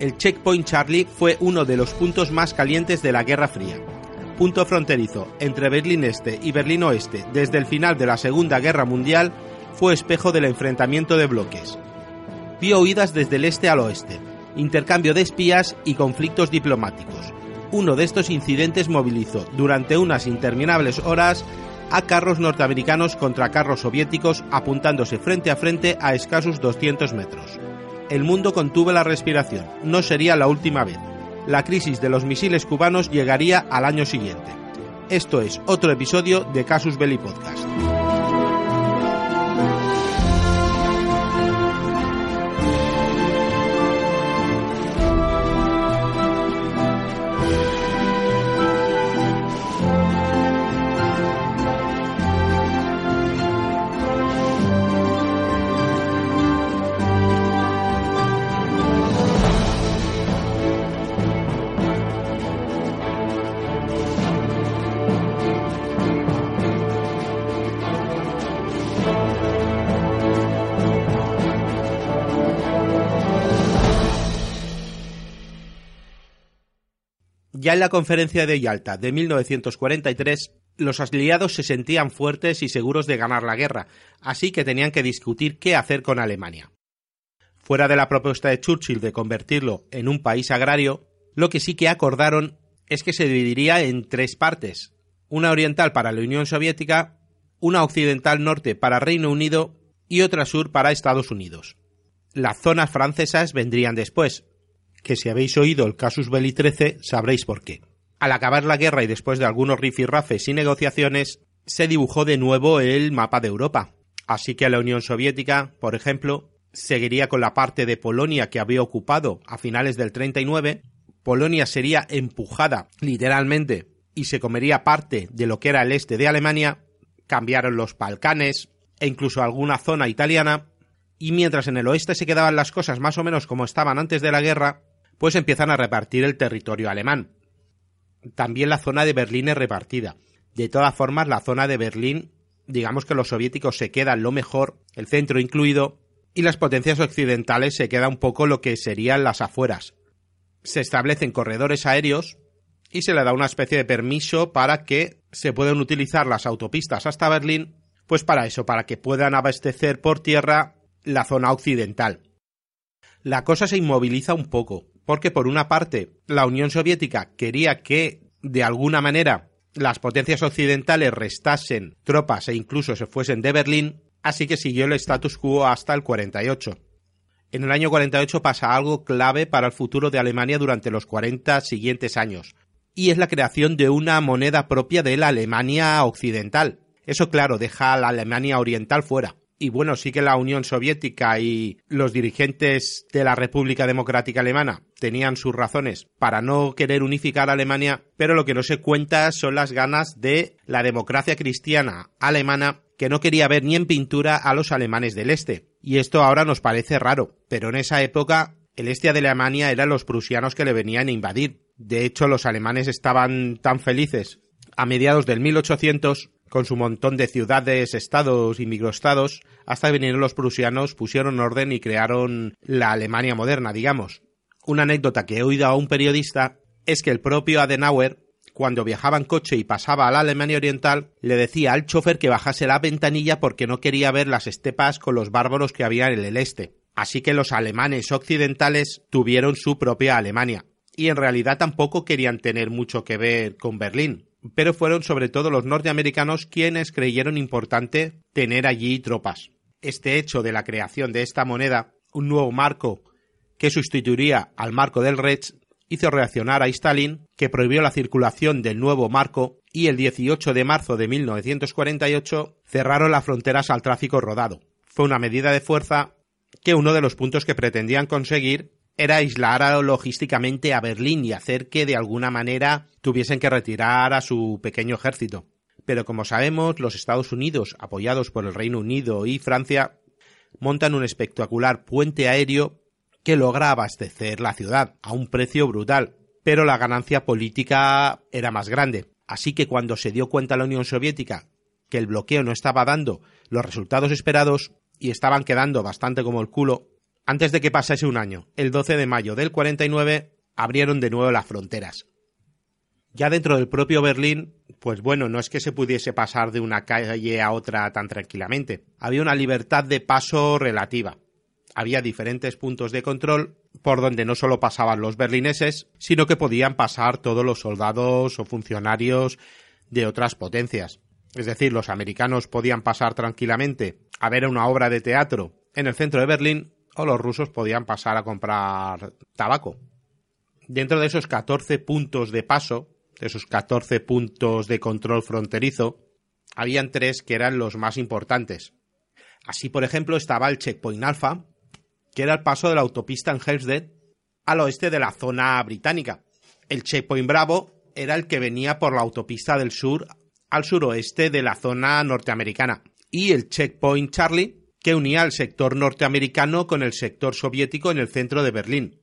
El Checkpoint Charlie fue uno de los puntos más calientes de la Guerra Fría. Punto fronterizo entre Berlín Este y Berlín Oeste desde el final de la Segunda Guerra Mundial, fue espejo del enfrentamiento de bloques. Vio huidas desde el este al oeste, intercambio de espías y conflictos diplomáticos. Uno de estos incidentes movilizó durante unas interminables horas a carros norteamericanos contra carros soviéticos apuntándose frente a frente a escasos 200 metros el mundo contuvo la respiración. No sería la última vez. La crisis de los misiles cubanos llegaría al año siguiente. Esto es otro episodio de Casus Belli Podcast. Ya en la conferencia de Yalta de 1943, los aliados se sentían fuertes y seguros de ganar la guerra, así que tenían que discutir qué hacer con Alemania. Fuera de la propuesta de Churchill de convertirlo en un país agrario, lo que sí que acordaron es que se dividiría en tres partes, una oriental para la Unión Soviética, una occidental norte para Reino Unido y otra sur para Estados Unidos. Las zonas francesas vendrían después, que si habéis oído el Casus Belli 13 sabréis por qué. Al acabar la guerra y después de algunos rifirrafes y negociaciones, se dibujó de nuevo el mapa de Europa. Así que la Unión Soviética, por ejemplo, seguiría con la parte de Polonia que había ocupado a finales del 39, Polonia sería empujada literalmente y se comería parte de lo que era el este de Alemania, cambiaron los Balcanes e incluso alguna zona italiana, y mientras en el oeste se quedaban las cosas más o menos como estaban antes de la guerra, pues empiezan a repartir el territorio alemán. También la zona de Berlín es repartida. De todas formas, la zona de Berlín, digamos que los soviéticos se quedan lo mejor, el centro incluido, y las potencias occidentales se queda un poco lo que serían las afueras. Se establecen corredores aéreos y se le da una especie de permiso para que se puedan utilizar las autopistas hasta Berlín, pues para eso, para que puedan abastecer por tierra la zona occidental. La cosa se inmoviliza un poco, porque por una parte la Unión Soviética quería que de alguna manera las potencias occidentales restasen tropas e incluso se fuesen de Berlín, así que siguió el status quo hasta el 48. En el año 48 pasa algo clave para el futuro de Alemania durante los 40 siguientes años, y es la creación de una moneda propia de la Alemania occidental. Eso claro, deja a la Alemania oriental fuera y bueno, sí que la Unión Soviética y los dirigentes de la República Democrática Alemana tenían sus razones para no querer unificar a Alemania, pero lo que no se cuenta son las ganas de la democracia cristiana alemana que no quería ver ni en pintura a los alemanes del este. Y esto ahora nos parece raro, pero en esa época el este de Alemania eran los prusianos que le venían a invadir. De hecho, los alemanes estaban tan felices a mediados del 1800 con su montón de ciudades, estados y microestados, hasta que vinieron los prusianos, pusieron orden y crearon la Alemania moderna, digamos. Una anécdota que he oído a un periodista es que el propio Adenauer, cuando viajaba en coche y pasaba a la Alemania Oriental, le decía al chofer que bajase la ventanilla porque no quería ver las estepas con los bárbaros que había en el este. Así que los alemanes occidentales tuvieron su propia Alemania. Y en realidad tampoco querían tener mucho que ver con Berlín, pero fueron sobre todo los norteamericanos quienes creyeron importante tener allí tropas. Este hecho de la creación de esta moneda, un nuevo marco que sustituiría al marco del Reich, hizo reaccionar a Stalin, que prohibió la circulación del nuevo marco y el 18 de marzo de 1948 cerraron las fronteras al tráfico rodado. fue una medida de fuerza que uno de los puntos que pretendían conseguir era aislar logísticamente a Berlín y hacer que de alguna manera tuviesen que retirar a su pequeño ejército. Pero como sabemos, los Estados Unidos, apoyados por el Reino Unido y Francia, montan un espectacular puente aéreo que logra abastecer la ciudad a un precio brutal, pero la ganancia política era más grande. Así que cuando se dio cuenta la Unión Soviética que el bloqueo no estaba dando los resultados esperados y estaban quedando bastante como el culo, antes de que pasase un año, el 12 de mayo del 49, abrieron de nuevo las fronteras. Ya dentro del propio Berlín, pues bueno, no es que se pudiese pasar de una calle a otra tan tranquilamente. Había una libertad de paso relativa. Había diferentes puntos de control por donde no solo pasaban los berlineses, sino que podían pasar todos los soldados o funcionarios de otras potencias. Es decir, los americanos podían pasar tranquilamente a ver una obra de teatro en el centro de Berlín o los rusos podían pasar a comprar tabaco. Dentro de esos 14 puntos de paso, de esos 14 puntos de control fronterizo, habían tres que eran los más importantes. Así, por ejemplo, estaba el checkpoint alfa, que era el paso de la autopista en Hempstead al oeste de la zona británica. El checkpoint bravo era el que venía por la autopista del sur al suroeste de la zona norteamericana. Y el checkpoint Charlie, que unía el sector norteamericano con el sector soviético en el centro de Berlín.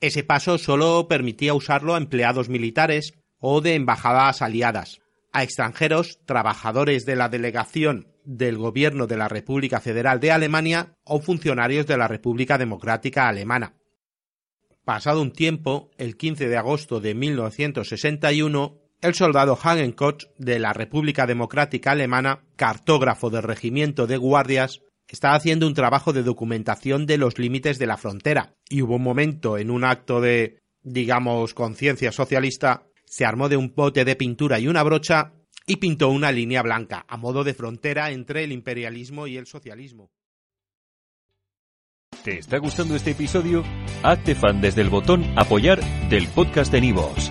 Ese paso solo permitía usarlo a empleados militares o de embajadas aliadas, a extranjeros, trabajadores de la delegación del gobierno de la República Federal de Alemania o funcionarios de la República Democrática Alemana. Pasado un tiempo, el 15 de agosto de 1961, el soldado Hagenkoch de la República Democrática Alemana, cartógrafo del regimiento de guardias, estaba haciendo un trabajo de documentación de los límites de la frontera, y hubo un momento en un acto de, digamos, conciencia socialista, se armó de un bote de pintura y una brocha y pintó una línea blanca, a modo de frontera entre el imperialismo y el socialismo. ¿Te está gustando este episodio? Hazte fan desde el botón Apoyar del podcast de Nivos.